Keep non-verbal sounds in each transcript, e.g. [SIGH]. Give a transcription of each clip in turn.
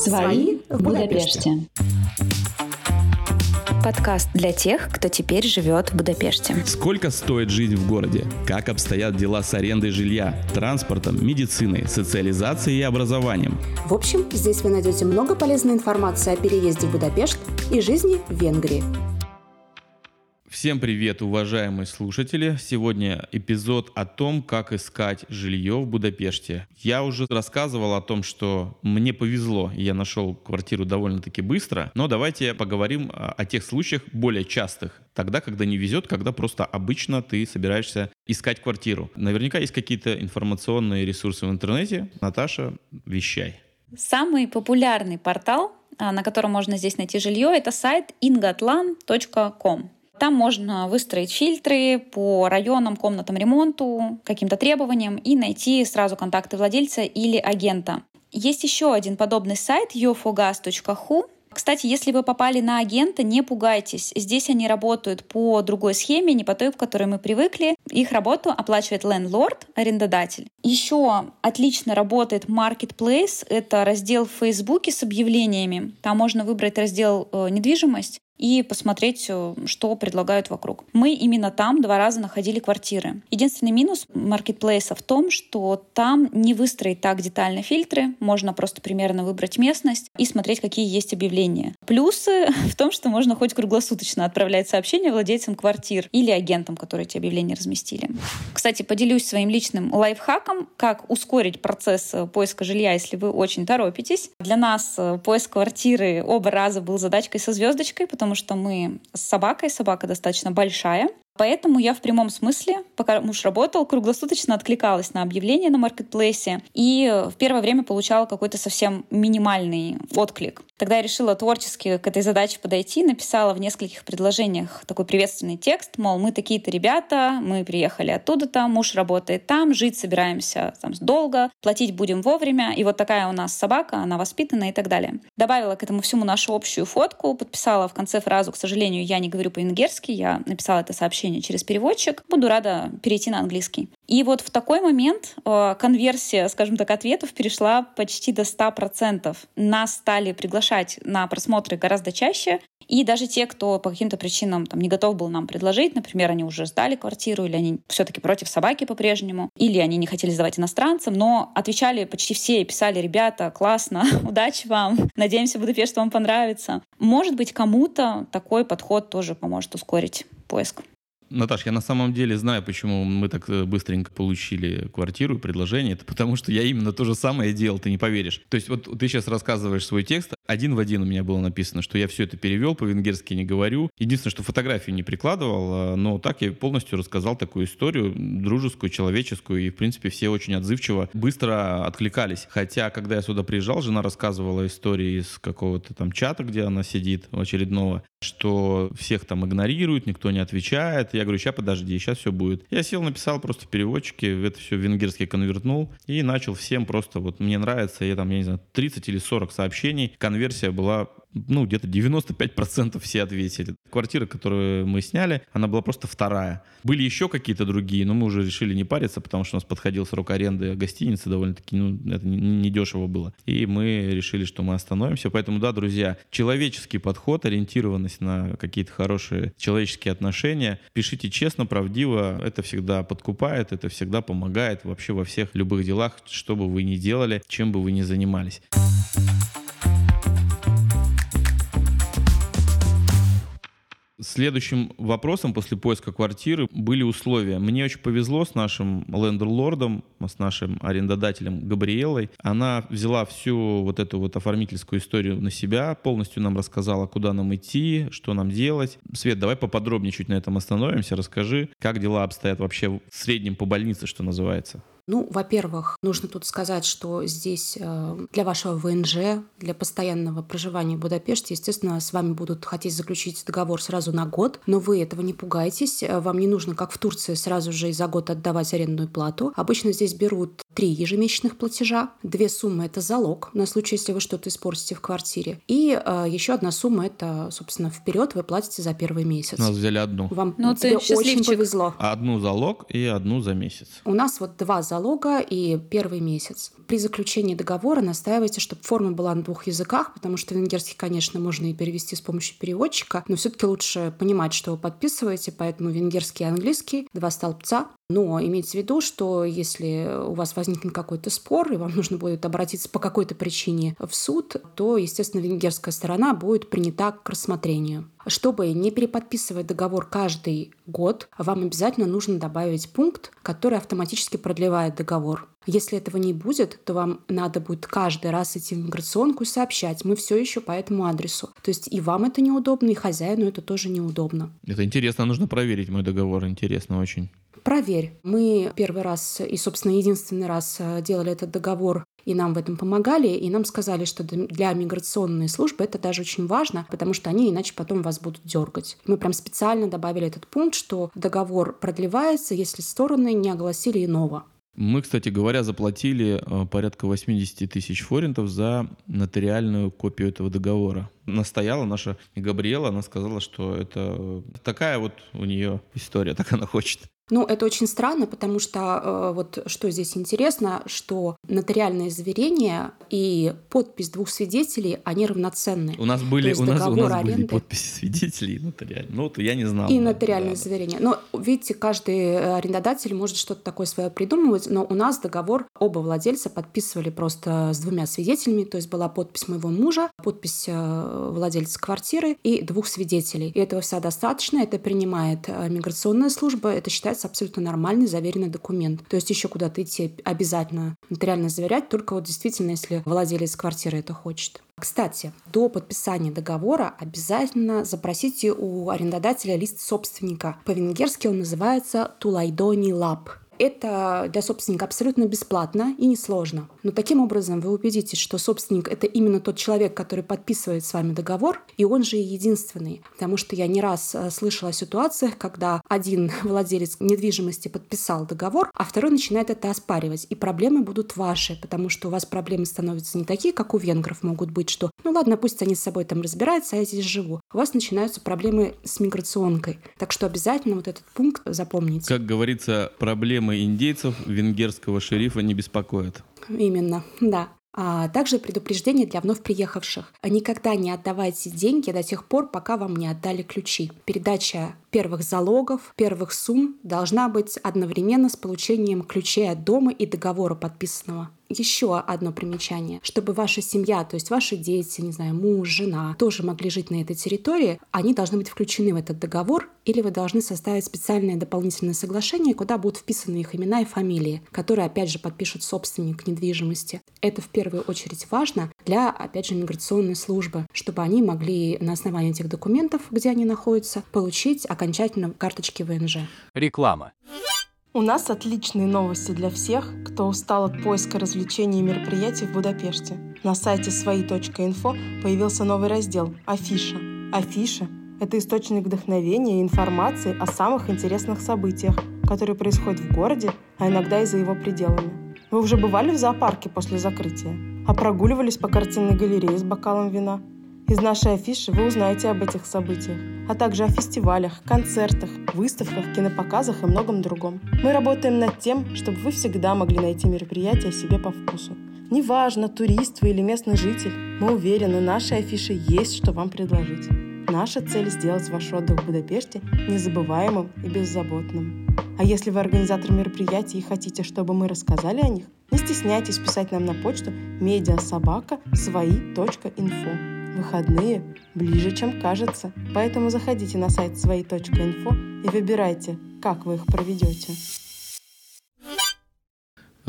Свои в Будапеште. Подкаст для тех, кто теперь живет в Будапеште. Сколько стоит жизнь в городе? Как обстоят дела с арендой жилья, транспортом, медициной, социализацией и образованием? В общем, здесь вы найдете много полезной информации о переезде в Будапешт и жизни в Венгрии. Всем привет, уважаемые слушатели! Сегодня эпизод о том, как искать жилье в Будапеште. Я уже рассказывал о том, что мне повезло, я нашел квартиру довольно-таки быстро, но давайте поговорим о тех случаях более частых. Тогда, когда не везет, когда просто обычно ты собираешься искать квартиру. Наверняка есть какие-то информационные ресурсы в интернете. Наташа, вещай. Самый популярный портал, а, на котором можно здесь найти жилье, это сайт ingatlan.com. Там можно выстроить фильтры по районам, комнатам ремонту, каким-то требованиям и найти сразу контакты владельца или агента. Есть еще один подобный сайт yofogas.hu, кстати, если вы попали на агента, не пугайтесь. Здесь они работают по другой схеме, не по той, к которой мы привыкли. Их работу оплачивает лендлорд, арендодатель. Еще отлично работает Marketplace. Это раздел в Фейсбуке с объявлениями. Там можно выбрать раздел э, «Недвижимость» и посмотреть, э, что предлагают вокруг. Мы именно там два раза находили квартиры. Единственный минус маркетплейса в том, что там не выстроить так детально фильтры, можно просто примерно выбрать местность и смотреть, какие есть объявления. Плюсы [LAUGHS] в том, что можно хоть круглосуточно отправлять сообщения владельцам квартир или агентам, которые эти объявления разместили. Кстати, поделюсь своим личным лайфхаком, как ускорить процесс э, поиска жилья, если вы очень торопитесь. Для нас э, поиск квартиры оба раза был задачкой со звездочкой, потому потому что мы с собакой, собака достаточно большая, Поэтому я в прямом смысле, пока муж работал, круглосуточно откликалась на объявления на маркетплейсе и в первое время получала какой-то совсем минимальный отклик. Тогда я решила творчески к этой задаче подойти, написала в нескольких предложениях такой приветственный текст, мол, мы такие-то ребята, мы приехали оттуда-то, муж работает там, жить собираемся там долго, платить будем вовремя, и вот такая у нас собака, она воспитана и так далее. Добавила к этому всему нашу общую фотку, подписала в конце фразу, к сожалению, я не говорю по-венгерски, я написала это сообщение общение через переводчик, буду рада перейти на английский. И вот в такой момент э, конверсия, скажем так, ответов перешла почти до 100%. Нас стали приглашать на просмотры гораздо чаще, и даже те, кто по каким-то причинам там, не готов был нам предложить, например, они уже сдали квартиру, или они все-таки против собаки по-прежнему, или они не хотели сдавать иностранцам, но отвечали почти все и писали, ребята, классно, [LAUGHS] удачи вам, надеемся, Будапешт вам понравится. Может быть, кому-то такой подход тоже поможет ускорить поиск. Наташ, я на самом деле знаю, почему мы так э, быстренько получили квартиру и предложение. Это потому, что я именно то же самое делал, ты не поверишь. То есть вот ты сейчас рассказываешь свой текст, один в один у меня было написано, что я все это перевел, по-венгерски не говорю. Единственное, что фотографии не прикладывал, а, но так я полностью рассказал такую историю, дружескую, человеческую, и, в принципе, все очень отзывчиво, быстро откликались. Хотя, когда я сюда приезжал, жена рассказывала истории из какого-то там чата, где она сидит, очередного, что всех там игнорируют, никто не отвечает. Я говорю, сейчас подожди, сейчас все будет. Я сел, написал просто в это все венгерский конвертнул и начал всем просто, вот мне нравится, я там, я не знаю, 30 или 40 сообщений, конверсия была ну, где-то 95% все ответили. Квартира, которую мы сняли, она была просто вторая. Были еще какие-то другие, но мы уже решили не париться, потому что у нас подходил срок аренды гостиницы довольно-таки, ну, это не дешево было. И мы решили, что мы остановимся. Поэтому, да, друзья, человеческий подход, ориентированность на какие-то хорошие человеческие отношения. Пишите честно, правдиво. Это всегда подкупает, это всегда помогает вообще во всех любых делах, что бы вы ни делали, чем бы вы ни занимались. Следующим вопросом после поиска квартиры были условия. Мне очень повезло с нашим лендерлордом, с нашим арендодателем Габриэлой. Она взяла всю вот эту вот оформительскую историю на себя, полностью нам рассказала, куда нам идти, что нам делать. Свет, давай поподробнее чуть на этом остановимся. Расскажи, как дела обстоят вообще в среднем по больнице, что называется. Ну, во-первых, нужно тут сказать, что здесь э, для вашего ВНЖ, для постоянного проживания в Будапеште, естественно, с вами будут хотеть заключить договор сразу на год, но вы этого не пугайтесь. Э, вам не нужно, как в Турции, сразу же за год отдавать арендную плату. Обычно здесь берут три ежемесячных платежа. Две суммы – это залог на случай, если вы что-то испортите в квартире. И э, еще одна сумма – это, собственно, вперед вы платите за первый месяц. У нас взяли одну. Вам ну, тебе очень повезло. Одну залог и одну за месяц. У нас вот два залога и первый месяц. При заключении договора настаивайте, чтобы форма была на двух языках, потому что венгерский, конечно, можно и перевести с помощью переводчика, но все-таки лучше понимать, что вы подписываете, поэтому венгерский и английский, два столбца, но имейте в виду, что если у вас возникнет какой-то спор, и вам нужно будет обратиться по какой-то причине в суд, то, естественно, венгерская сторона будет принята к рассмотрению. Чтобы не переподписывать договор каждый год, вам обязательно нужно добавить пункт, который автоматически продлевает договор. Если этого не будет, то вам надо будет каждый раз идти в миграционку и сообщать, мы все еще по этому адресу. То есть и вам это неудобно, и хозяину это тоже неудобно. Это интересно, нужно проверить мой договор, интересно очень. Проверь. Мы первый раз и, собственно, единственный раз э, делали этот договор и нам в этом помогали, и нам сказали, что для миграционной службы это даже очень важно, потому что они иначе потом вас будут дергать. Мы прям специально добавили этот пункт, что договор продлевается, если стороны не огласили иного. Мы, кстати говоря, заплатили э, порядка 80 тысяч форинтов за нотариальную копию этого договора. Настояла наша Габриэла, она сказала, что это такая вот у нее история, так она хочет. Ну, это очень странно, потому что э, вот что здесь интересно, что нотариальное заверение и подпись двух свидетелей, они равноценны. У нас были, у нас, у нас были подписи свидетелей и нотариальные. Ну, вот я не знал. И да, нотариальное да. заверение. Но, видите, каждый э, арендодатель может что-то такое свое придумывать, но у нас договор оба владельца подписывали просто с двумя свидетелями, то есть была подпись моего мужа, подпись э, владельца квартиры и двух свидетелей. И этого вся достаточно, это принимает э, миграционная служба, это считается является абсолютно нормальный заверенный документ. То есть еще куда-то идти обязательно нотариально заверять, только вот действительно, если владелец квартиры это хочет. Кстати, до подписания договора обязательно запросите у арендодателя лист собственника. По-венгерски он называется «Тулайдони лап». Это для собственника абсолютно бесплатно и несложно. Но таким образом вы убедитесь, что собственник — это именно тот человек, который подписывает с вами договор, и он же единственный. Потому что я не раз э, слышала о ситуациях, когда один [LAUGHS] владелец недвижимости подписал договор, а второй начинает это оспаривать. И проблемы будут ваши, потому что у вас проблемы становятся не такие, как у венгров могут быть, что ну ладно, пусть они с собой там разбираются, а я здесь живу. У вас начинаются проблемы с миграционкой. Так что обязательно вот этот пункт запомните. Как говорится, проблемы проблемы индейцев венгерского шерифа не беспокоят. Именно, да. А также предупреждение для вновь приехавших. Никогда не отдавайте деньги до тех пор, пока вам не отдали ключи. Передача первых залогов, первых сумм должна быть одновременно с получением ключей от дома и договора подписанного еще одно примечание. Чтобы ваша семья, то есть ваши дети, не знаю, муж, жена, тоже могли жить на этой территории, они должны быть включены в этот договор, или вы должны составить специальное дополнительное соглашение, куда будут вписаны их имена и фамилии, которые, опять же, подпишут собственник недвижимости. Это в первую очередь важно для, опять же, миграционной службы, чтобы они могли на основании этих документов, где они находятся, получить окончательно карточки ВНЖ. Реклама. У нас отличные новости для всех, кто устал от поиска развлечений и мероприятий в Будапеште. На сайте свои.инфо появился новый раздел «Афиша». Афиша – это источник вдохновения и информации о самых интересных событиях, которые происходят в городе, а иногда и за его пределами. Вы уже бывали в зоопарке после закрытия? А прогуливались по картинной галерее с бокалом вина – из нашей афиши вы узнаете об этих событиях, а также о фестивалях, концертах, выставках, кинопоказах и многом другом. Мы работаем над тем, чтобы вы всегда могли найти мероприятие себе по вкусу. Неважно, турист вы или местный житель, мы уверены, нашей афише есть что вам предложить. Наша цель – сделать ваш отдых в Будапеште незабываемым и беззаботным. А если вы организатор мероприятий и хотите, чтобы мы рассказали о них, не стесняйтесь писать нам на почту mediasobaka.свои.info выходные ближе, чем кажется. Поэтому заходите на сайт свои.инфо и выбирайте, как вы их проведете.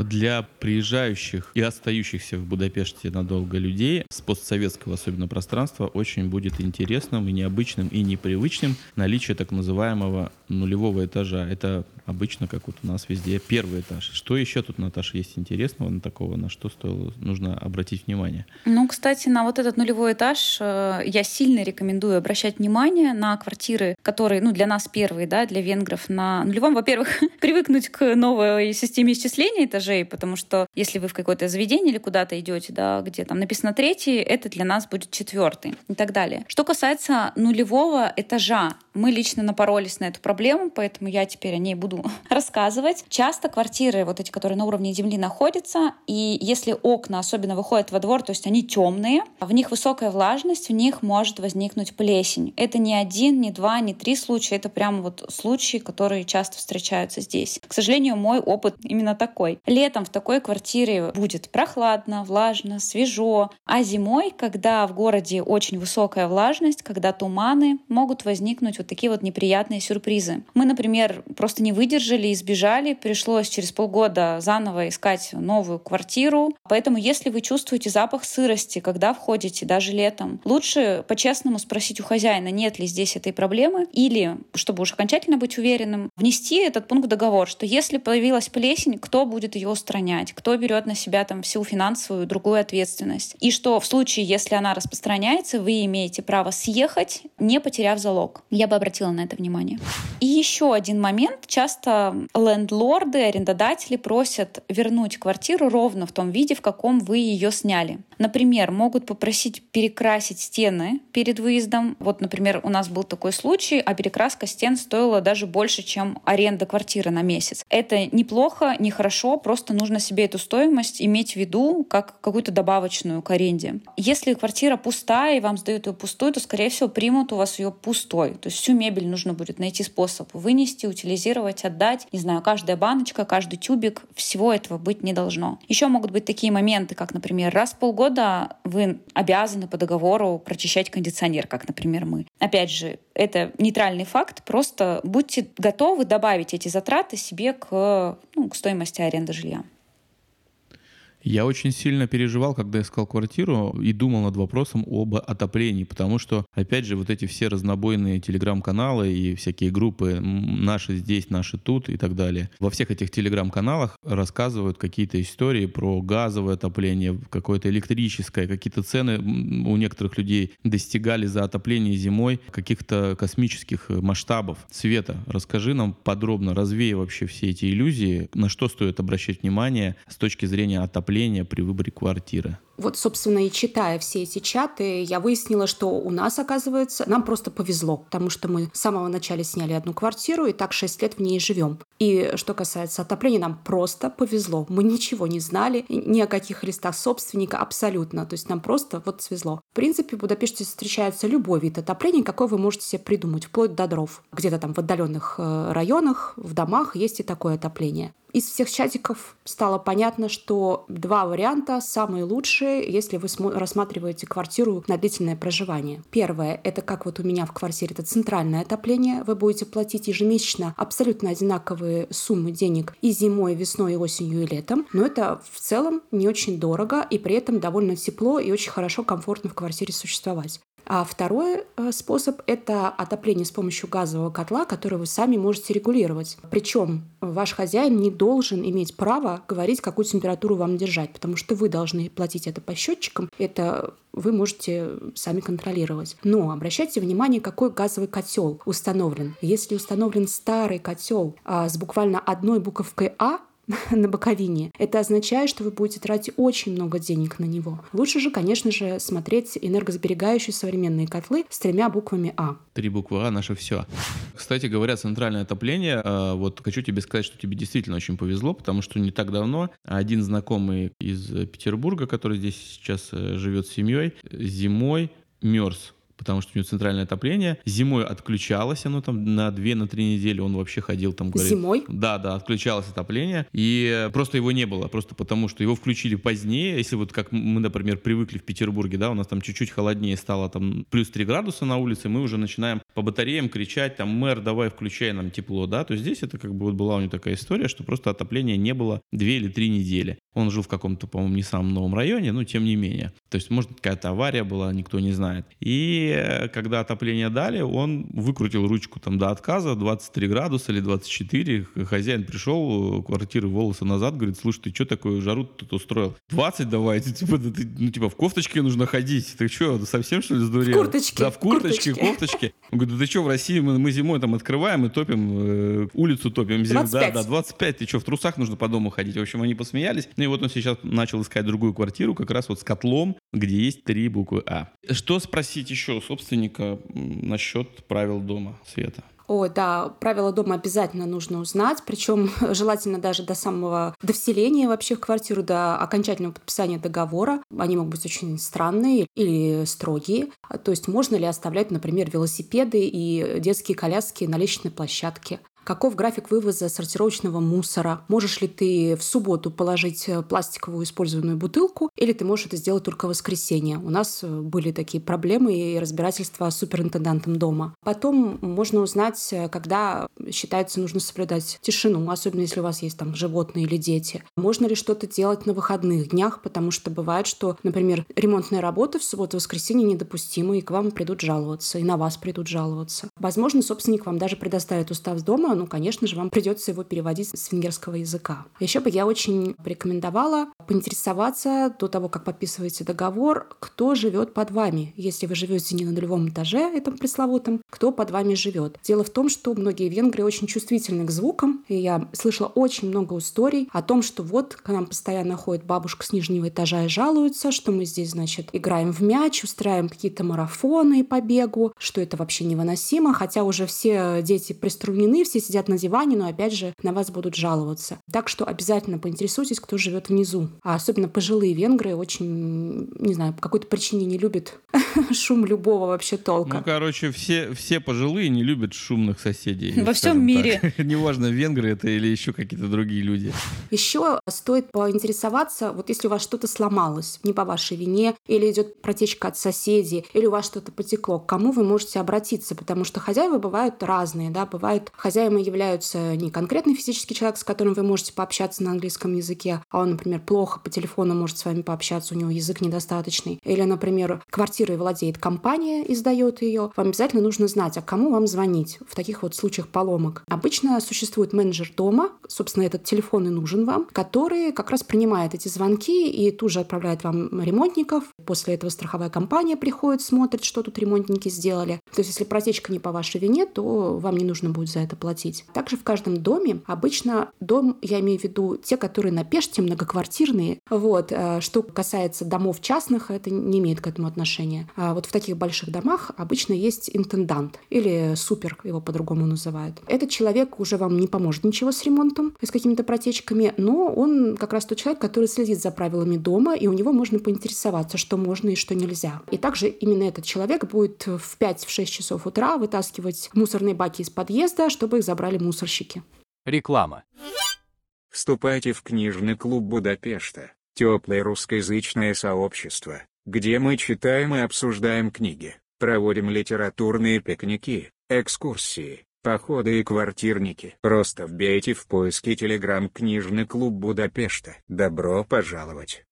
Для приезжающих и остающихся в Будапеште надолго людей с постсоветского особенно пространства очень будет интересным и необычным и непривычным наличие так называемого нулевого этажа. Это обычно, как вот у нас везде, первый этаж. Что еще тут, Наташа, есть интересного на такого, на что стоило, нужно обратить внимание? Ну, кстати, на вот этот нулевой этаж э, я сильно рекомендую обращать внимание на квартиры, которые, ну, для нас первые, да, для венгров на нулевом. Во-первых, [LAUGHS] привыкнуть к новой системе исчисления этажей, этажей, потому что если вы в какое-то заведение или куда-то идете, да, где там написано третий, это для нас будет четвертый и так далее. Что касается нулевого этажа, мы лично напоролись на эту проблему, поэтому я теперь о ней буду [LAUGHS] рассказывать. Часто квартиры, вот эти, которые на уровне земли находятся, и если окна особенно выходят во двор, то есть они темные, в них высокая влажность, в них может возникнуть плесень. Это не один, не два, не три случая, это прямо вот случаи, которые часто встречаются здесь. К сожалению, мой опыт именно такой. Летом в такой квартире будет прохладно, влажно, свежо, а зимой, когда в городе очень высокая влажность, когда туманы, могут возникнуть вот такие вот неприятные сюрпризы. Мы, например, просто не выдержали и сбежали, пришлось через полгода заново искать новую квартиру. Поэтому, если вы чувствуете запах сырости, когда входите, даже летом, лучше по-честному спросить у хозяина, нет ли здесь этой проблемы, или, чтобы уж окончательно быть уверенным, внести этот пункт в договор, что если появилась плесень, кто будет ее устранять, кто берет на себя там всю финансовую другую ответственность. И что в случае, если она распространяется, вы имеете право съехать, не потеряв залог. Я бы обратила на это внимание. И еще один момент. Часто лендлорды, арендодатели просят вернуть квартиру ровно в том виде, в каком вы ее сняли. Например, могут попросить перекрасить стены перед выездом. Вот, например, у нас был такой случай, а перекраска стен стоила даже больше, чем аренда квартиры на месяц. Это неплохо, не хорошо, просто нужно себе эту стоимость иметь в виду как какую-то добавочную к аренде. Если квартира пустая, и вам сдают ее пустую, то, скорее всего, примут у вас ее пустой. То есть всю мебель нужно будет найти способ вынести, утилизировать, отдать. Не знаю, каждая баночка, каждый тюбик, всего этого быть не должно. Еще могут быть такие моменты, как, например, раз в полгода вы обязаны по договору прочищать кондиционер, как, например, мы. Опять же, это нейтральный факт, просто будьте готовы добавить эти затраты себе к, ну, к стоимости аренды жилья. energia. Я очень сильно переживал, когда искал квартиру и думал над вопросом об отоплении, потому что, опять же, вот эти все разнобойные телеграм-каналы и всякие группы «Наши здесь, наши тут» и так далее. Во всех этих телеграм-каналах рассказывают какие-то истории про газовое отопление, какое-то электрическое, какие-то цены у некоторых людей достигали за отопление зимой каких-то космических масштабов. Света, расскажи нам подробно, развей вообще все эти иллюзии, на что стоит обращать внимание с точки зрения отопления отопления при выборе квартиры. Вот, собственно, и читая все эти чаты, я выяснила, что у нас, оказывается, нам просто повезло, потому что мы с самого начала сняли одну квартиру и так 6 лет в ней живем. И что касается отопления, нам просто повезло. Мы ничего не знали, ни о каких листах собственника абсолютно. То есть нам просто вот свезло. В принципе, в Будапеште встречается любой вид отопления, какой вы можете себе придумать, вплоть до дров. Где-то там в отдаленных э, районах, в домах есть и такое отопление. Из всех чатиков стало понятно, что два варианта самые лучшие, если вы рассматриваете квартиру на длительное проживание. Первое — это как вот у меня в квартире, это центральное отопление. Вы будете платить ежемесячно абсолютно одинаковые суммы денег и зимой, и весной, и осенью, и летом. Но это в целом не очень дорого, и при этом довольно тепло и очень хорошо, комфортно в квартире существовать. А второй э, способ – это отопление с помощью газового котла, который вы сами можете регулировать. Причем ваш хозяин не должен иметь право говорить, какую температуру вам держать, потому что вы должны платить это по счетчикам. Это вы можете сами контролировать. Но обращайте внимание, какой газовый котел установлен. Если установлен старый котел а, с буквально одной буковкой А, [LAUGHS] на боковине. Это означает, что вы будете тратить очень много денег на него. Лучше же, конечно же, смотреть энергосберегающие современные котлы с тремя буквами А. Три буквы А — наше все. Кстати говоря, центральное отопление, э, вот хочу тебе сказать, что тебе действительно очень повезло, потому что не так давно один знакомый из Петербурга, который здесь сейчас э, живет с семьей, зимой мерз потому что у него центральное отопление. Зимой отключалось оно там на 2-3 на недели, он вообще ходил там. Говорит, Зимой? Да, да, отключалось отопление, и просто его не было, просто потому что его включили позднее, если вот как мы, например, привыкли в Петербурге, да, у нас там чуть-чуть холоднее стало, там плюс 3 градуса на улице, мы уже начинаем по батареям кричать, там, мэр, давай включай нам тепло, да, то здесь это как бы вот была у него такая история, что просто отопления не было 2 или 3 недели. Он жил в каком-то, по-моему, не самом новом районе, но тем не менее. То есть, может, какая-то авария была, никто не знает. И И когда отопление дали, он выкрутил ручку там до отказа, 23 градуса или 24. Хозяин пришел, квартиры волосы назад, говорит, слушай, ты что такое жару тут устроил? 20 давай, ты, типа, ты, ну, типа, в кофточке нужно ходить. Ты что, совсем что ли сдурел? В курточке. Да, в курточке, курточке. кофточке. Он говорит, да ты что, в России мы, мы зимой там открываем и топим, э, улицу топим. Зим... 25. Да, да, 25. Ты что, в трусах нужно по дому ходить? В общем, они посмеялись. Ну и вот он сейчас начал искать другую квартиру, как раз вот с котлом, где есть три буквы А. Что спросить еще у собственника насчет правил дома, Света? Ой, да, правила дома обязательно нужно узнать, причем [LAUGHS] желательно даже до самого, до вселения вообще в квартиру, до окончательного подписания договора. Они могут быть очень странные или строгие. А, То есть можно ли оставлять, например, велосипеды и детские коляски на лестничной площадке? Каков график вывоза сортировочного мусора? Можешь ли ты в субботу положить э, пластиковую использованную бутылку, или ты можешь это сделать только в воскресенье? У нас э, были такие проблемы и разбирательства с суперинтендантом дома. Потом можно узнать, э, когда считается нужно соблюдать тишину, особенно если у вас есть там животные или дети. Можно ли что-то делать на выходных днях, потому что бывает, что, например, ремонтные работы в субботу-воскресенье недопустимы, и к вам придут жаловаться, и на вас придут жаловаться. Возможно, собственник вам даже предоставит устав дома, ну, конечно же, вам придется его переводить с венгерского языка. Еще бы я очень порекомендовала поинтересоваться до того, как подписываете договор, кто живет под вами. Если вы живете не на нулевом этаже, этом пресловутом, кто под вами живет. Дело в том, что многие венгры очень чувствительны к звукам, и я слышала очень много историй о том, что вот к нам постоянно ходит бабушка с нижнего этажа и жалуется, что мы здесь, значит, играем в мяч, устраиваем какие-то марафоны по бегу, что это вообще невыносимо, хотя уже все дети приструнены, все сидят на диване, но опять же на вас будут жаловаться. Так что обязательно поинтересуйтесь, кто живет внизу. А особенно пожилые венгры очень, не знаю, по какой-то причине не любят [LAUGHS] шум любого вообще толка. Ну, короче, все, все пожилые не любят шумных соседей. Во всем мире. [LAUGHS] Неважно, венгры это или еще какие-то другие люди. Еще стоит поинтересоваться, вот если у вас что-то сломалось, не по вашей вине, или идет протечка от соседей, или у вас что-то потекло, к кому вы можете обратиться, потому что хозяева бывают разные, да, бывают хозяевами являются не конкретный физический человек, с которым вы можете пообщаться на английском языке, а он, например, плохо по телефону может с вами пообщаться, у него язык недостаточный, или, например, квартирой владеет компания, издает ее, вам обязательно нужно знать, а кому вам звонить в таких вот случаях поломок. Обычно существует менеджер дома, собственно, этот телефон и нужен вам, который как раз принимает эти звонки и тут же отправляет вам ремонтников. После этого страховая компания приходит, смотрит, что тут ремонтники сделали. То есть, если протечка не по вашей вине, то вам не нужно будет за это платить. Также в каждом доме, обычно дом, я имею в виду те, которые на Пеште, многоквартирные. Вот. э, Что касается домов частных, это не имеет к этому отношения. А вот в таких больших домах обычно есть интендант или супер, его по-другому называют. Этот человек уже вам не поможет ничего с ремонтом, с какими-то протечками, но он как раз тот человек, который следит за правилами дома, и у него можно поинтересоваться, что можно и что нельзя. И также именно этот человек будет в 5-6 часов утра вытаскивать мусорные баки из подъезда, чтобы их забрали мусорщики. Реклама. Вступайте в книжный клуб Будапешта, теплое русскоязычное сообщество, где мы читаем и обсуждаем книги, проводим литературные пикники, экскурсии, походы и квартирники. Просто вбейте в поиске телеграм книжный клуб Будапешта. Добро пожаловать!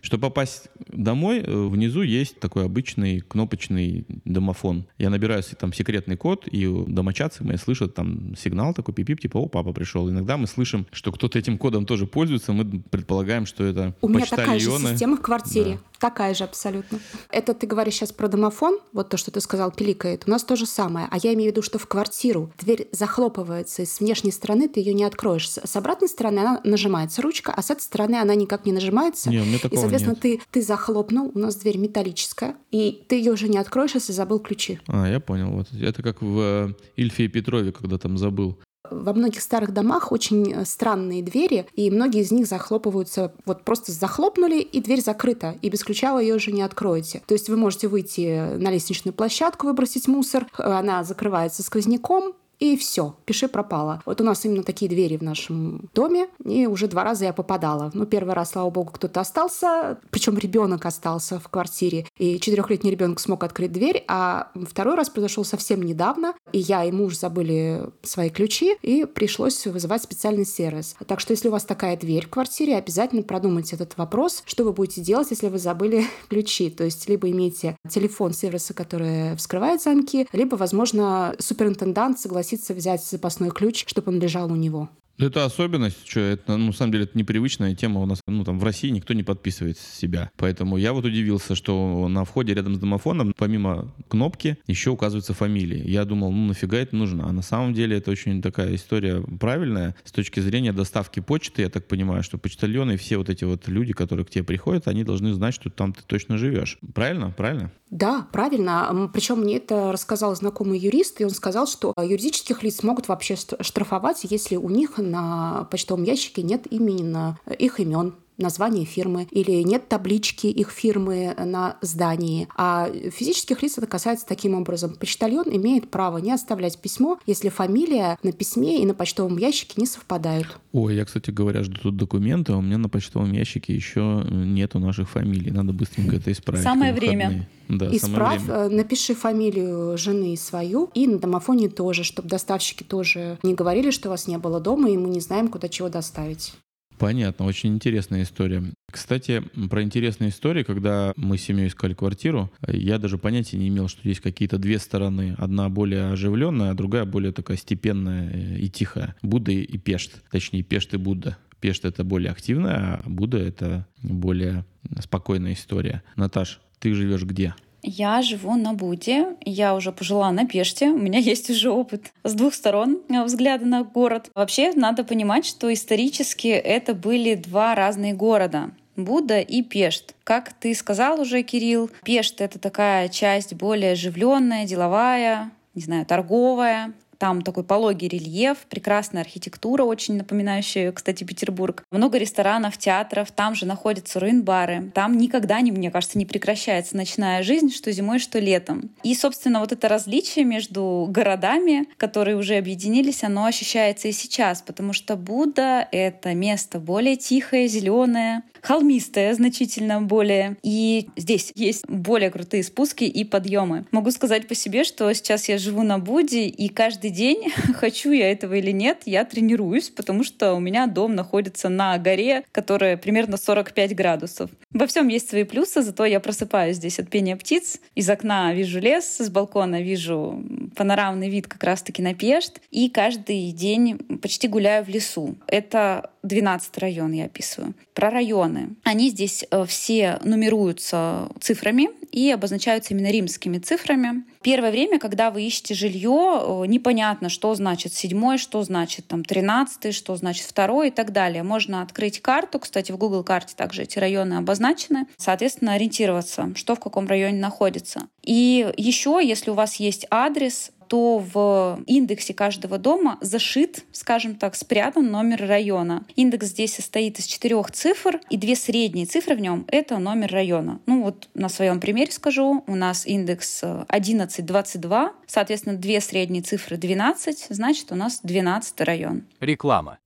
Чтобы попасть домой, э, внизу есть такой обычный кнопочный домофон. Я набираю там секретный код, и домочадцы мои слышат там сигнал такой пип типа «О, папа пришел». Иногда мы слышим, что кто-то этим кодом тоже пользуется, мы предполагаем, что это У меня такая же система в квартире. Такая же абсолютно. Это ты говоришь сейчас про домофон, вот то, что ты сказал, пиликает. У нас то же самое. А я имею в виду, что в квартиру дверь захлопывается, и с внешней стороны ты ее не откроешь. С обратной стороны она нажимается ручка, а с этой стороны она никак не нажимается. Не, у меня и, такого соответственно, нет. ты, ты захлопнул, у нас дверь металлическая, и ты ее уже не откроешь, если забыл ключи. А, я понял. Вот. Это как в э, Ильфе и Петрове, когда там забыл. Во многих старых домах очень э, странные двери, и многие из них захлопываются, вот просто захлопнули, и дверь закрыта, и без ключа вы ее уже не откроете. То есть вы можете выйти на лестничную площадку, выбросить мусор, э, она закрывается сквозняком, и все, пиши пропало. Вот у нас именно такие двери в нашем доме, и уже два раза я попадала. Ну, первый раз, слава богу, кто-то остался, причем ребенок остался в квартире, и четырехлетний ребенок смог открыть дверь, а второй раз произошел совсем недавно, и я и муж забыли свои ключи, и пришлось вызывать специальный сервис. Так что, если у вас такая дверь в квартире, обязательно продумайте этот вопрос, что вы будете делать, если вы забыли [LAUGHS] ключи. То есть, либо имейте телефон сервиса, который вскрывает замки, либо, возможно, суперинтендант согласится согласится взять запасной ключ, чтобы он лежал у него. Это особенность, что это, ну, на самом деле, это непривычная тема. У нас, ну, там, в России никто не подписывает себя. Поэтому я вот удивился, что на входе рядом с домофоном, помимо кнопки, еще указывается фамилия. Я думал, ну, нафига это нужно? А на самом деле это очень такая история правильная с точки зрения доставки почты. Я так понимаю, что почтальоны и все вот эти вот люди, которые к тебе приходят, они должны знать, что там ты точно живешь. Правильно? Правильно? Да, правильно. Причем мне это рассказал знакомый юрист, и он сказал, что юридических лиц могут вообще штрафовать, если у них на почтовом ящике нет именно их имен название фирмы или нет таблички их фирмы на здании. А физических лиц это касается таким образом. Почтальон имеет право не оставлять письмо, если фамилия на письме и на почтовом ящике не совпадают. Ой, я, кстати говоря, жду тут документы, а у меня на почтовом ящике еще нету наших фамилий. Надо быстренько это исправить. Самое время. Да, Исправь, время. Э, напиши фамилию жены свою и на домофоне тоже, чтобы доставщики тоже не говорили, что вас не было дома, и мы не знаем, куда чего доставить. Понятно, очень интересная история. Кстати, про интересные истории, когда мы с семьей искали квартиру, я даже понятия не имел, что есть какие-то две стороны. Одна более оживленная, а другая более такая степенная и тихая. Будда и Пешт. Точнее, Пешт и Будда. Пешт — это более активная, а Будда — это более спокойная история. Наташ, ты живешь где? Я живу на Буде, я уже пожила на Пеште, у меня есть уже опыт с двух сторон э, взгляда на город. Вообще надо понимать, что исторически это были два разные города. Будда и Пешт. Как ты сказал уже, Кирилл, Пешт — это такая часть более оживленная, деловая, не знаю, торговая. Там такой пологий рельеф, прекрасная архитектура, очень напоминающая, кстати, Петербург. Много ресторанов, театров, там же находятся руин-бары. Там никогда, не, мне кажется, не прекращается ночная жизнь, что зимой, что летом. И, собственно, вот это различие между городами, которые уже объединились, оно ощущается и сейчас, потому что Будда — это место более тихое, зеленое, холмистая значительно более. И здесь есть более крутые спуски и подъемы. Могу сказать по себе, что сейчас я живу на Буде, и каждый день, [LAUGHS] хочу я этого или нет, я тренируюсь, потому что у меня дом находится на горе, которая примерно 45 градусов. Во всем есть свои плюсы, зато я просыпаюсь здесь от пения птиц. Из окна вижу лес, с балкона вижу панорамный вид как раз-таки на Пешт. И каждый день почти гуляю в лесу. Это 12 район я описываю. Про районы. Они здесь э, все нумеруются цифрами и обозначаются именно римскими цифрами. Первое время, когда вы ищете жилье, э, непонятно, что значит седьмой, что значит там тринадцатый, что значит второй и так далее. Можно открыть карту, кстати, в Google карте также эти районы обозначены, соответственно, ориентироваться, что в каком районе находится. И еще, если у вас есть адрес, то в индексе каждого дома зашит, скажем так, спрятан номер района. Индекс здесь состоит из четырех цифр, и две средние цифры в нем — это номер района. Ну вот на своем примере скажу, у нас индекс 1122, соответственно, две средние цифры 12, значит, у нас 12 район. Реклама.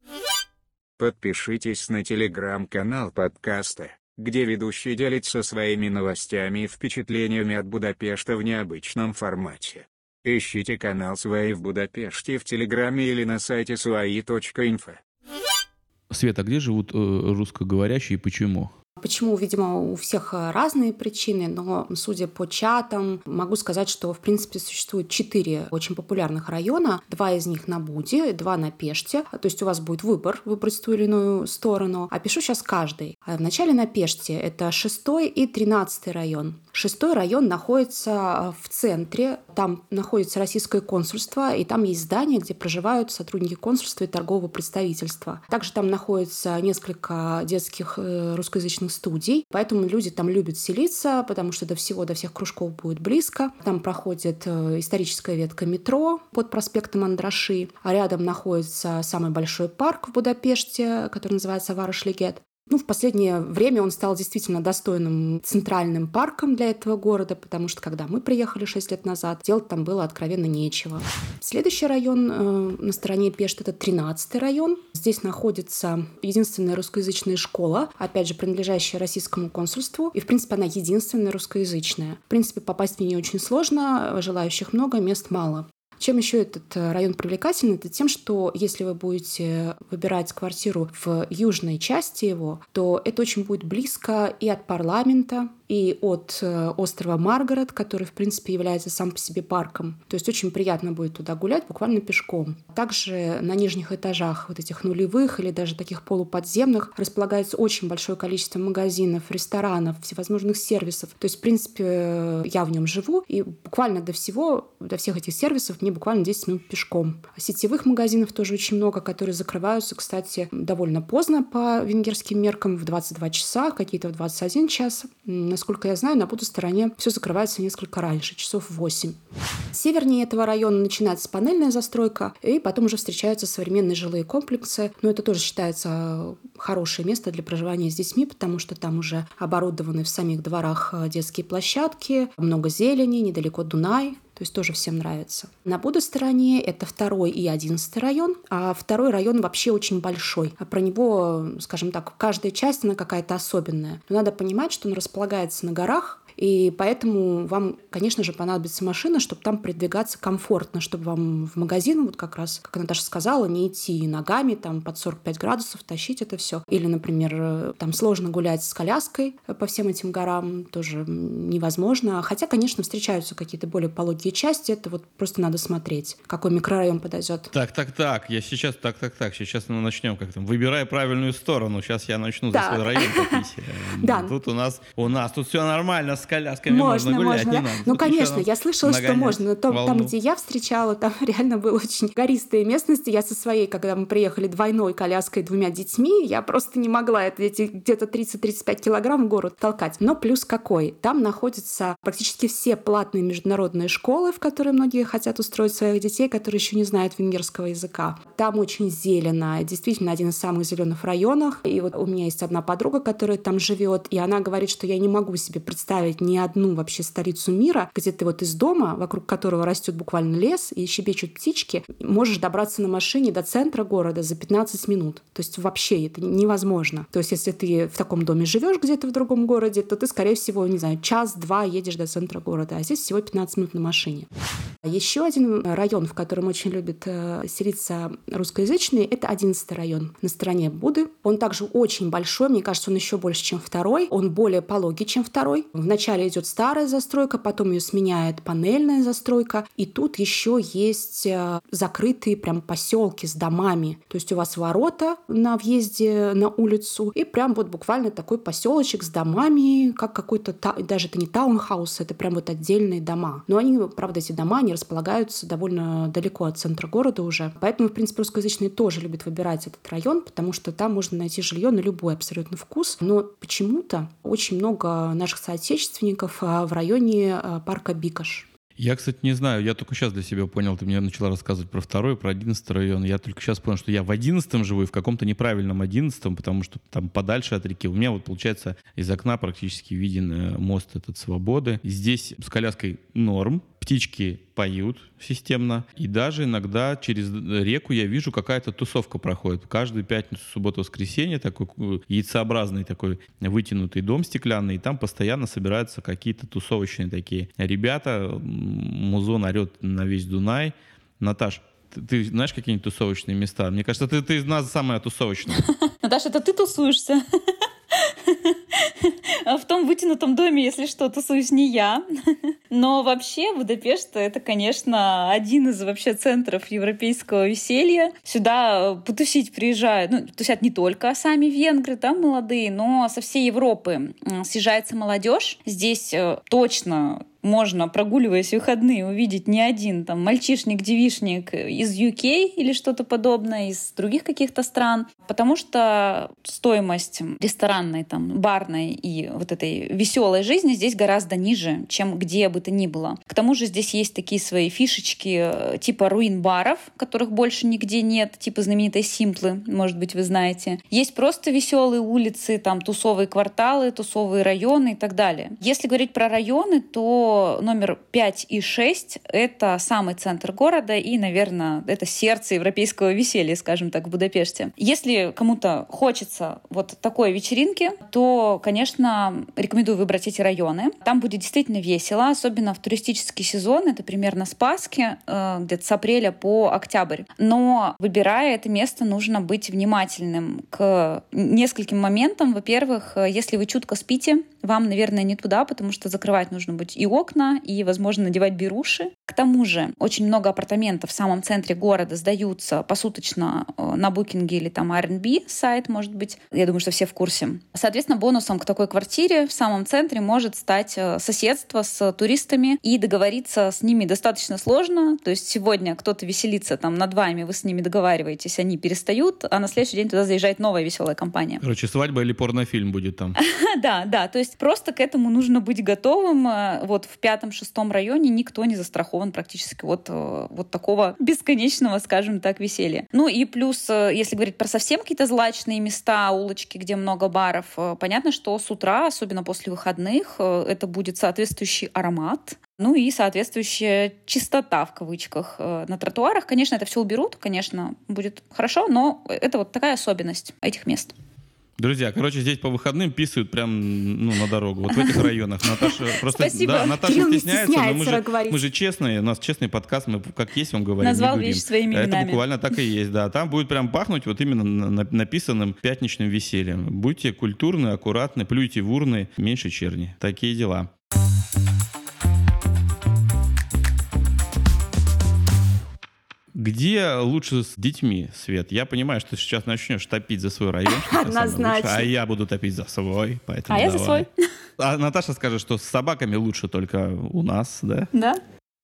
Подпишитесь на телеграм-канал подкаста, где ведущий делится своими новостями и впечатлениями от Будапешта в необычном формате. Ищите канал Сваи в Будапеште в Телеграме или на сайте swai.info. Света, где живут э, русскоговорящие и почему? Почему, видимо, у всех э, разные причины, но судя по чатам, могу сказать, что в принципе существует четыре очень популярных района. Два из них на Буде, два на Пеште. То есть у вас будет выбор выбрать ту или иную сторону. Опишу сейчас каждый. А Вначале на Пеште это шестой и тринадцатый район. Шестой район находится э, в центре. Там находится российское консульство, и там есть здание, где проживают сотрудники консульства и торгового представительства. Также там находится несколько детских э, русскоязычных студий, поэтому люди там любят селиться, потому что до всего, до всех кружков будет близко. Там проходит э, историческая ветка метро под проспектом Андраши, а рядом находится самый большой парк в Будапеште, который называется Варашлигет. Ну, в последнее время он стал действительно достойным центральным парком для этого города, потому что когда мы приехали 6 лет назад, делать там было откровенно нечего. Следующий район э, на стороне Пешт — это 13 район. Здесь находится единственная русскоязычная школа, опять же, принадлежащая российскому консульству. И, в принципе, она единственная русскоязычная. В принципе, попасть в нее очень сложно, желающих много, мест мало. Чем еще этот э, район привлекательный? Это тем, что если вы будете выбирать квартиру в южной части его, то это очень будет близко и от парламента, и от э, острова Маргарет, который, в принципе, является сам по себе парком. То есть очень приятно будет туда гулять буквально пешком. Также на нижних этажах вот этих нулевых или даже таких полуподземных располагается очень большое количество магазинов, ресторанов, всевозможных сервисов. То есть, в принципе, я в нем живу, и буквально до всего, до всех этих сервисов мне буквально 10 минут пешком. А сетевых магазинов тоже очень много, которые закрываются, кстати, довольно поздно по венгерским меркам, в 22 часа, какие-то в 21 час. На насколько я знаю, на Буду стороне все закрывается несколько раньше, часов 8. Севернее этого района начинается панельная застройка, и потом уже встречаются современные жилые комплексы. Но это тоже считается хорошее место для проживания с детьми, потому что там уже оборудованы в самих дворах э, детские площадки, много зелени, недалеко Дунай, то есть тоже всем нравится. На Буду стороне это второй и одиннадцатый район, а второй район вообще очень большой. А про него, скажем так, каждая часть, она какая-то особенная. Но надо понимать, что он располагается на горах, и поэтому вам, конечно же, понадобится машина, чтобы там передвигаться комфортно, чтобы вам в магазин, вот как раз, как Наташа сказала, не идти ногами там под 45 градусов, тащить это все. Или, например, там сложно гулять с коляской по всем этим горам, тоже невозможно. Хотя, конечно, встречаются какие-то более пологие части, это вот просто надо смотреть, какой микрорайон подойдет. Так, так, так, я сейчас, так, так, так, сейчас мы начнем как там, выбирай правильную сторону, сейчас я начну за свой район [LAUGHS] Да. Тут у нас, у нас тут все нормально с колясками можно, можно гулять, можно. не надо. Ну, конечно, я слышала, что можно. Но там, там, где я встречала, там [LAUGHS] реально было очень гористые местности. Я со своей, когда мы приехали двойной коляской двумя детьми, я просто не могла это, эти где-то 30-35 килограмм в город толкать. Но плюс какой? Там находятся практически все платные международные школы, в которые многие хотят устроить своих детей, которые еще не знают венгерского языка. Там очень зелено, действительно один из самых зеленых районов. И вот у меня есть одна подруга, которая там живет, и она говорит, что я не могу себе представить ни одну вообще столицу мира, где ты вот из дома, вокруг которого растет буквально лес и щебечут птички, можешь добраться на машине до центра города за 15 минут. То есть вообще это невозможно. То есть если ты в таком доме живешь где-то в другом городе, то ты, скорее всего, не знаю, час-два едешь до центра города, а здесь всего 15 минут на машине. Еще один район, в котором очень любят э, селиться русскоязычные, это 11 район на стороне Буды. Он также очень большой, мне кажется, он еще больше, чем второй. Он более пологий, чем второй. Вначале идет старая застройка, потом ее сменяет панельная застройка. И тут еще есть э, закрытые прям поселки с домами. То есть у вас ворота на въезде на улицу, и прям вот буквально такой поселочек с домами, как какой-то, даже это не таунхаус, это прям вот отдельные дома. Но они, правда, эти дома, они располагаются довольно далеко от центра города уже. Поэтому, в принципе, русскоязычные тоже любят выбирать этот район, потому что там можно найти жилье на любой абсолютно вкус. Но почему-то очень много наших соотечественников а, в районе а, парка Бикаш. Я, кстати, не знаю, я только сейчас для себя понял, ты мне начала рассказывать про второй, про одиннадцатый район. Я только сейчас понял, что я в одиннадцатом живу и в каком-то неправильном одиннадцатом, потому что там подальше от реки. У меня вот, получается, из окна практически виден э, мост этот Свободы. Здесь с коляской норм, птички поют системно, и даже иногда через реку я вижу, какая-то тусовка проходит. Каждую пятницу, субботу, воскресенье такой э, яйцеобразный такой вытянутый дом стеклянный, и там постоянно собираются какие-то тусовочные такие ребята. Музон орет на весь Дунай. Наташ, ты, знаешь какие-нибудь тусовочные места? Мне кажется, ты, ты из нас самая тусовочная. [LAUGHS] Наташа, это ты тусуешься? [LAUGHS] А в том вытянутом доме, если что, тусуюсь не я. Но вообще Будапешт — это, конечно, один из вообще центров европейского веселья. Сюда потусить приезжают, ну, тусят не только сами венгры, там молодые, но со всей Европы съезжается молодежь. Здесь э, точно можно, прогуливаясь в выходные, увидеть не один там мальчишник-девишник из UK или что-то подобное, из других каких-то стран, потому что стоимость ресторанной, там, барной и вот этой веселой жизни здесь гораздо ниже, чем где бы то ни было. К тому же здесь есть такие свои фишечки э, типа руин-баров, которых больше нигде нет, типа знаменитой Симплы, может быть, вы знаете. Есть просто веселые улицы, там тусовые кварталы, тусовые районы и так далее. Если говорить про районы, то номер 5 и 6 — это самый центр города и, наверное, это сердце европейского веселья, скажем так, в Будапеште. Если кому-то хочется вот такой вечеринки, то, конечно, рекомендую выбрать эти районы. Там будет действительно весело, особенно в туристический сезон, это примерно с Пасхи, э, где-то с апреля по октябрь. Но выбирая это место, нужно быть внимательным к нескольким моментам. Во-первых, э, если вы чутко спите, вам, наверное, не туда, потому что закрывать нужно быть и окна, и, возможно, надевать беруши. К тому же, очень много апартаментов в самом центре города сдаются посуточно э, на букинге или там R&B сайт, может быть. Я думаю, что все в курсе. Соответственно, бонусом к такой квартире в самом центре может стать э, соседство с туристами, и договориться с ними достаточно сложно. То есть сегодня кто-то веселится там над вами, вы с ними договариваетесь, они перестают, а на следующий день туда заезжает новая веселая компания. Короче, свадьба или порнофильм будет там. [LAUGHS] Да, да. То есть просто к этому нужно быть готовым. Э, вот в пятом-шестом районе никто не застрахован практически от э, вот такого бесконечного, скажем так, веселья. Ну и плюс, если говорить про совсем какие-то злачные места, улочки, где много баров, понятно, что с утра, особенно после выходных, это будет соответствующий аромат, ну и соответствующая чистота в кавычках на тротуарах. Конечно, это все уберут, конечно, будет хорошо, но это вот такая особенность этих мест. Друзья, короче, здесь по выходным писают прям ну, на дорогу. Вот в этих районах. Наташа просто... Спасибо. Да, Наташа Кирилл не стесняется, но мы же, говорить. мы же честные. У нас честный подкаст, мы как есть вам говорим. Назвал вещи своими Это именами. буквально так и есть, да. Там будет прям пахнуть вот именно на- на- написанным пятничным весельем. Будьте культурны, аккуратны, плюйте в урны, меньше черни. Такие дела. Где лучше с детьми, Свет? Я понимаю, что ты сейчас начнешь топить за свой район. самое Однозначно. А я буду топить за свой. Поэтому А я за свой. А Наташа скажет, что с собаками лучше только у нас, да? Да?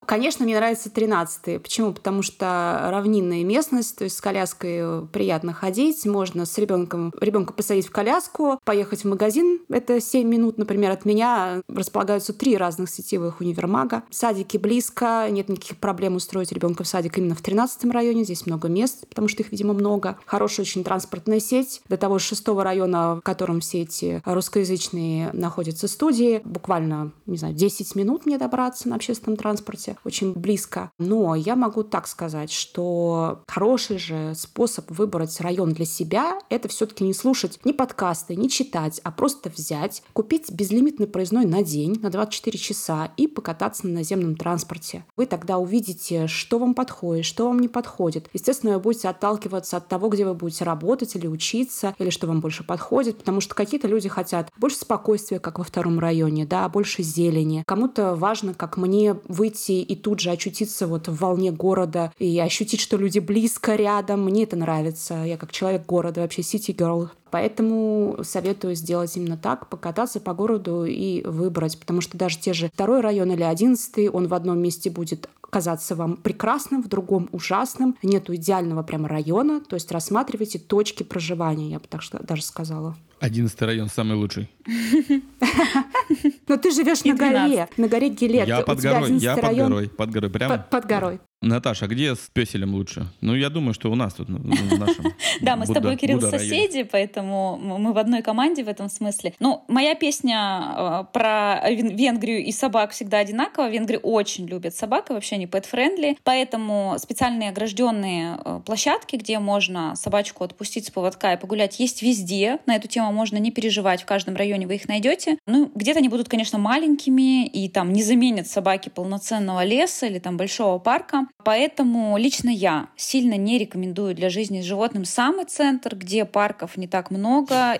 Конечно, мне нравится 13 Почему? Потому что равнинная местность, то есть с коляской приятно ходить, можно с ребенком ребенка посадить в коляску, поехать в магазин, это 7 минут, например, от меня располагаются три разных сетевых универмага. Садики близко, нет никаких проблем устроить ребенка в садик именно в 13 районе, здесь много мест, потому что их, видимо, много. Хорошая очень транспортная сеть. До того шестого района, в котором все эти русскоязычные находятся студии, буквально, не знаю, 10 минут мне добраться на общественном транспорте, очень близко. Но я могу так сказать, что хороший же способ выбрать район для себя — это все таки не слушать ни подкасты, не читать, а просто взять, купить безлимитный проездной на день, на 24 часа и покататься на наземном транспорте. Вы тогда увидите, что вам подходит, что вам не подходит. Естественно, вы будете отталкиваться от того, где вы будете работать или учиться, или что вам больше подходит, потому что какие-то люди хотят больше спокойствия, как во втором районе, да, больше зелени. Кому-то важно, как мне, выйти и тут же очутиться вот в волне города и ощутить, что люди близко рядом. Мне это нравится. Я как человек города, вообще city girl. Поэтому советую сделать именно так, покататься по городу и выбрать, потому что даже те же второй район или одиннадцатый, он в одном месте будет казаться вам прекрасным, в другом ужасным. Нету идеального прямо района, то есть рассматривайте точки проживания, я бы так что даже сказала. Одиннадцатый район самый лучший. [LAUGHS] Но ты живешь на горе, 12. на горе Гилет. я под горой, я 11 под горой, под горой, прямо. под, горой. Наташа, а где с песелем лучше? Ну, я думаю, что у нас тут, ну, в нашем [LAUGHS] Да, мы с тобой, Кирилл, соседи, поэтому м- мы в одной команде в этом смысле. Ну, моя песня э, про Вен- Венгрию и собак всегда одинакова. Венгры очень любят собак, и вообще они pet-friendly, поэтому специальные огражденные э, площадки, где можно собачку отпустить с поводка и погулять, есть везде. На эту тему можно не переживать, в каждом районе вы их найдете. Ну, где-то они будут, конечно, маленькими и там не заменят собаки полноценного леса или там большого парка. Поэтому лично я сильно не рекомендую для жизни с животным самый центр, где парков не так много.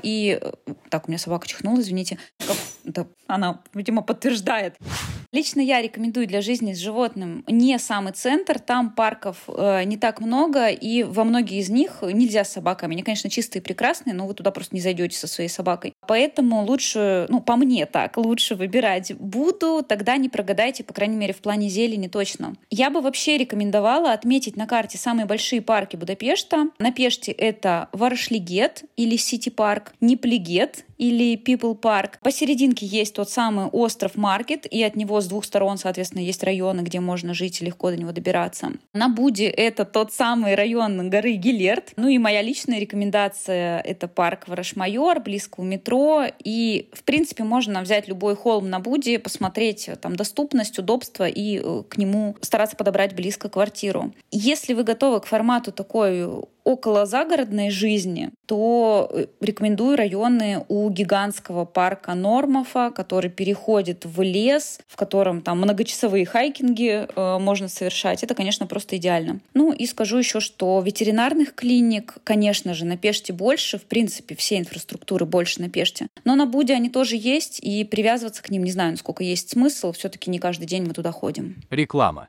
И э, так, у меня собака чихнула, извините. Да, она, видимо, подтверждает. Лично я рекомендую для жизни с животным не самый центр, там парков э, не так много, и во многие из них нельзя с собаками. Они, конечно, чистые и прекрасные, но вы туда просто не зайдете со своей собакой. Поэтому лучше, ну, по мне так, лучше выбирать буду, тогда не прогадайте, по крайней мере, в плане зелени точно. Я бы вообще рекомендовала отметить на карте самые большие парки Будапешта. На Пеште это Варшлигет или Сити Парк, Неплигет или People Park. Посерединке есть тот самый остров Маркет, и от него с двух сторон, соответственно, есть районы, где можно жить и легко до него добираться. На Буде это тот самый район горы Гилерт. Ну и моя личная рекомендация — это парк Варашмайор, близко у метро. И, в принципе, можно взять любой холм на Буде, посмотреть там доступность, удобство и э, к нему стараться подобрать близко квартиру. Если вы готовы к формату такой около загородной жизни, то э, рекомендую районы у гигантского парка Нормофа, который переходит в лес, в котором там многочасовые хайкинги э, можно совершать. Это, конечно, просто идеально. Ну и скажу еще, что ветеринарных клиник, конечно же, на Пеште больше, в принципе, все инфраструктуры больше на Пеште. Но на Буде они тоже есть, и привязываться к ним, не знаю, насколько есть смысл, все-таки не каждый день мы туда ходим. Реклама.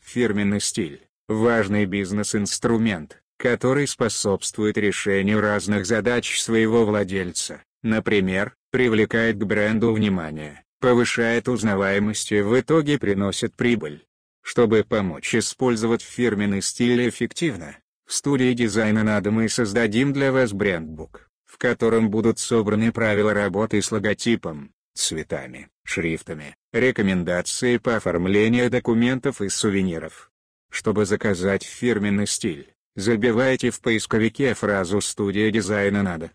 Фирменный стиль. Важный бизнес-инструмент, который способствует решению разных задач своего владельца. Например, привлекает к бренду внимание, повышает узнаваемость и в итоге приносит прибыль. Чтобы помочь использовать фирменный стиль эффективно, в студии дизайна надо мы создадим для вас брендбук, в котором будут собраны правила работы с логотипом, цветами, шрифтами, рекомендации по оформлению документов и сувениров. Чтобы заказать фирменный стиль, забивайте в поисковике фразу «студия дизайна надо».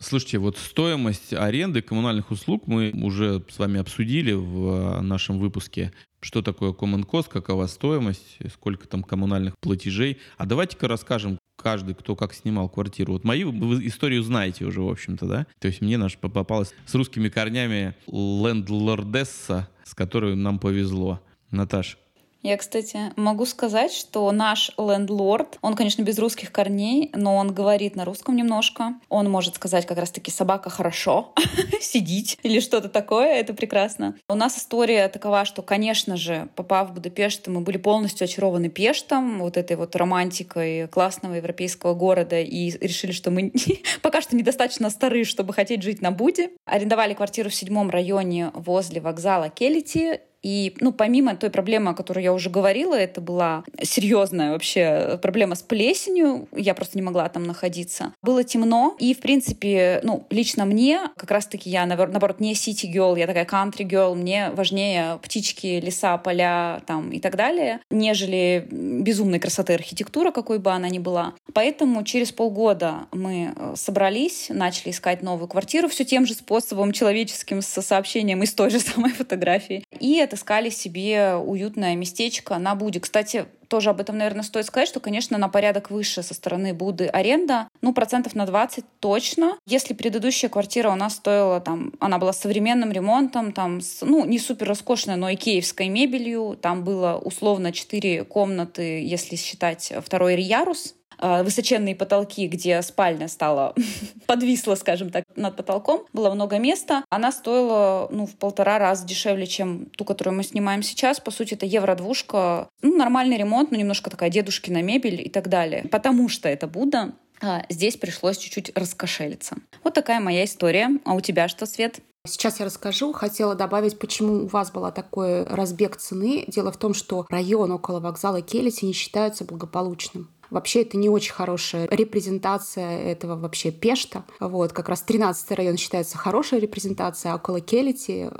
Слушайте, вот стоимость аренды коммунальных услуг мы уже с вами обсудили в нашем выпуске. Что такое common cost, какова стоимость, сколько там коммунальных платежей. А давайте-ка расскажем каждый, кто как снимал квартиру. Вот мою вы историю знаете уже, в общем-то, да? То есть мне наш попалась с русскими корнями лендлордесса, с которой нам повезло. Наташ, я, кстати, могу сказать, что наш лендлорд, он, конечно, без русских корней, но он говорит на русском немножко. Он может сказать как раз-таки «собака хорошо», [LAUGHS] «сидеть» или что-то такое. Это прекрасно. У нас история такова, что, конечно же, попав в Будапешт, мы были полностью очарованы Пештом, вот этой вот романтикой классного европейского города, и решили, что мы [LAUGHS] пока что недостаточно стары, чтобы хотеть жить на Буде. Арендовали квартиру в седьмом районе возле вокзала Келити, и, ну, помимо той проблемы, о которой я уже говорила, это была серьезная вообще проблема с плесенью. Я просто не могла там находиться. Было темно. И, в принципе, ну, лично мне, как раз-таки я, наоборот, не city girl, я такая country girl. Мне важнее птички, леса, поля там и так далее, нежели безумной красоты архитектура, какой бы она ни была. Поэтому через полгода мы э, собрались, начали искать новую квартиру все тем же способом человеческим, с сообщением из той же самой [LAUGHS] фотографии. И это отыскали себе уютное местечко на Буде. Кстати, тоже об этом, наверное, стоит сказать, что, конечно, на порядок выше со стороны Буды аренда, ну, процентов на 20 точно. Если предыдущая квартира у нас стоила, там, она была с современным ремонтом, там, с, ну, не супер роскошной, но и киевской мебелью, там было условно 4 комнаты, если считать второй ярус, высоченные потолки, где спальня стала [LAUGHS] подвисла, скажем так, над потолком. Было много места. Она стоила ну, в полтора раза дешевле, чем ту, которую мы снимаем сейчас. По сути, это евро-двушка. Ну, нормальный ремонт, но немножко такая дедушкина мебель и так далее. Потому что это Будда, а здесь пришлось чуть-чуть раскошелиться. Вот такая моя история. А у тебя что, Свет? Сейчас я расскажу. Хотела добавить, почему у вас был такой разбег цены. Дело в том, что район около вокзала Келети не считается благополучным. Вообще это не очень хорошая репрезентация этого вообще Пешта. Вот, как раз 13 район считается хорошая репрезентация, а около Келити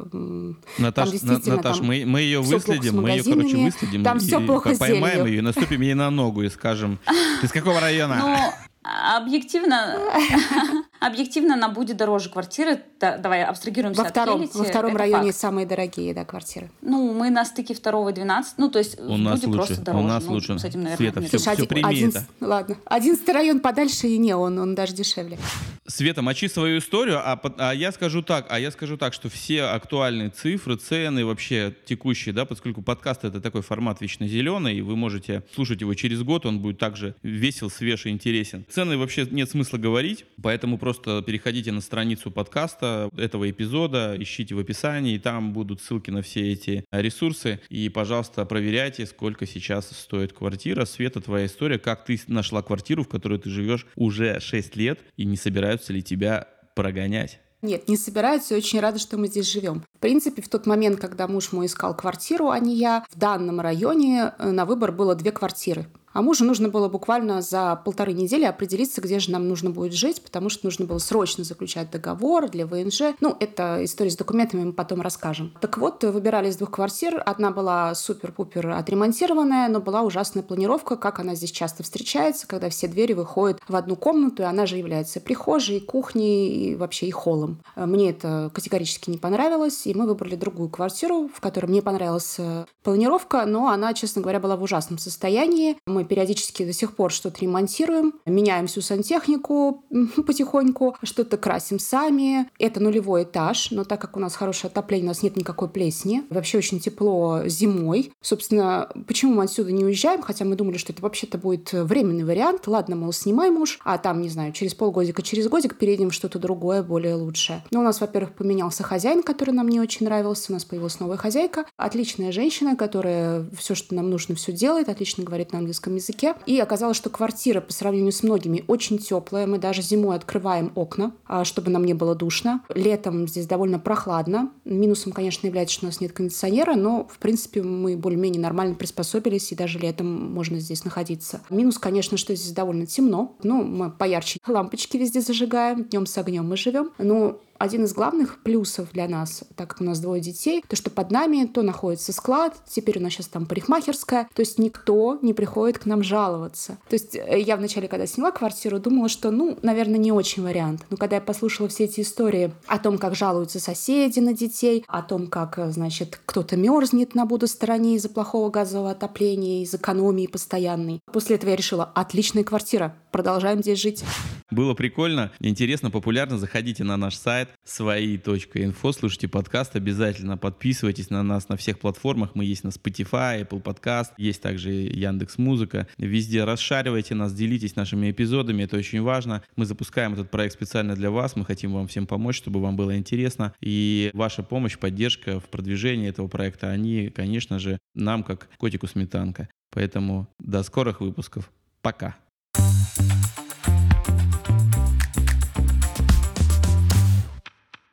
Наташ, на, Наташ там мы, мы ее выследим, мы ее, короче, выследим. Там все плохо Поймаем ее, наступим ей на ногу и скажем, ты из какого района? Ну, объективно, [LAUGHS] объективно она будет дороже квартиры. Да, давай абстрагируемся во втором, от. Во втором районе факт. самые дорогие да, квартиры. Ну, мы на стыке второго и 12. Ну, то есть у нас лучше. просто дороже. У нас ну, лучше. С этим, наверное, Света, все, Слушай, все прими один, это. Ладно. Одиннадцатый район подальше, и не он, он даже дешевле. Света, мочи свою историю, а, а я скажу так, а я скажу так, что все актуальные цифры, цены вообще текущие, да, поскольку подкаст это такой формат вечно зеленый, и вы можете слушать его через год, он будет также весел, свеж и интересен. Цены вообще нет смысла говорить, поэтому просто переходите на страницу подкаста этого эпизода, ищите в описании, и там будут ссылки на все эти ресурсы, и, пожалуйста, проверяйте, сколько сейчас стоит квартира. Света, твоя история, как ты нашла квартиру, в которой ты живешь уже 6 лет, и не собираешься ли тебя прогонять. Нет, не собираются и очень рада, что мы здесь живем. В принципе, в тот момент, когда муж мой искал квартиру, а не я, в данном районе э, на выбор было две квартиры. А мужу нужно было буквально за полторы недели определиться, где же нам нужно будет жить, потому что нужно было срочно заключать договор для ВНЖ. Ну, это история с документами мы потом расскажем. Так вот, выбирали из двух квартир. Одна была супер-пупер отремонтированная, но была ужасная планировка, как она здесь часто встречается, когда все двери выходят в одну комнату, и она же является прихожей, кухней и вообще и холлом. Мне это категорически не понравилось, и мы выбрали другую квартиру, в которой мне понравилась э, планировка, но она, честно говоря, была в ужасном состоянии. Мы периодически до сих пор что-то ремонтируем, меняем всю сантехнику [LAUGHS] потихоньку, что-то красим сами. Это нулевой этаж, но так как у нас хорошее отопление, у нас нет никакой плесни. Вообще очень тепло зимой. Собственно, почему мы отсюда не уезжаем, хотя мы думали, что это вообще-то будет временный вариант. Ладно, мол, снимаем уж, а там, не знаю, через полгодика, через годик перейдем что-то другое, более лучшее. Но у нас, во-первых, поменялся хозяин, который нам не очень нравился. У нас появилась новая хозяйка. Отличная женщина, которая все, что нам нужно, все делает, отлично говорит на английском английском языке. И оказалось, что квартира по сравнению с многими очень теплая. Мы даже зимой открываем окна, а, чтобы нам не было душно. Летом здесь довольно прохладно. Минусом, конечно, является, что у нас нет кондиционера, но, в принципе, мы более-менее нормально приспособились, и даже летом можно здесь находиться. Минус, конечно, что здесь довольно темно. Ну, мы поярче [LAUGHS] лампочки везде зажигаем, днем с огнем мы живем. Но один из главных плюсов для нас, так как у нас двое детей, то, что под нами то находится склад, теперь у нас сейчас там парикмахерская, то есть никто не приходит к нам жаловаться. То есть э, я вначале, когда сняла квартиру, думала, что, ну, наверное, не очень вариант. Но когда я послушала все эти истории о том, как жалуются соседи на детей, о том, как, э, значит, кто-то мерзнет на буду стороне из-за плохого газового отопления, из экономии постоянной, после этого я решила, отличная квартира, продолжаем здесь жить. Было прикольно, интересно, популярно. Заходите на наш сайт свои.инфо, слушайте подкаст, обязательно подписывайтесь на нас на всех платформах. Мы есть на Spotify, Apple Podcast, есть также Яндекс Музыка. Везде расшаривайте нас, делитесь нашими эпизодами, это очень важно. Мы запускаем этот проект специально для вас, мы хотим вам всем помочь, чтобы вам было интересно. И ваша помощь, поддержка в продвижении этого проекта, они, конечно же, нам как котику сметанка. Поэтому до скорых выпусков. Пока. thank you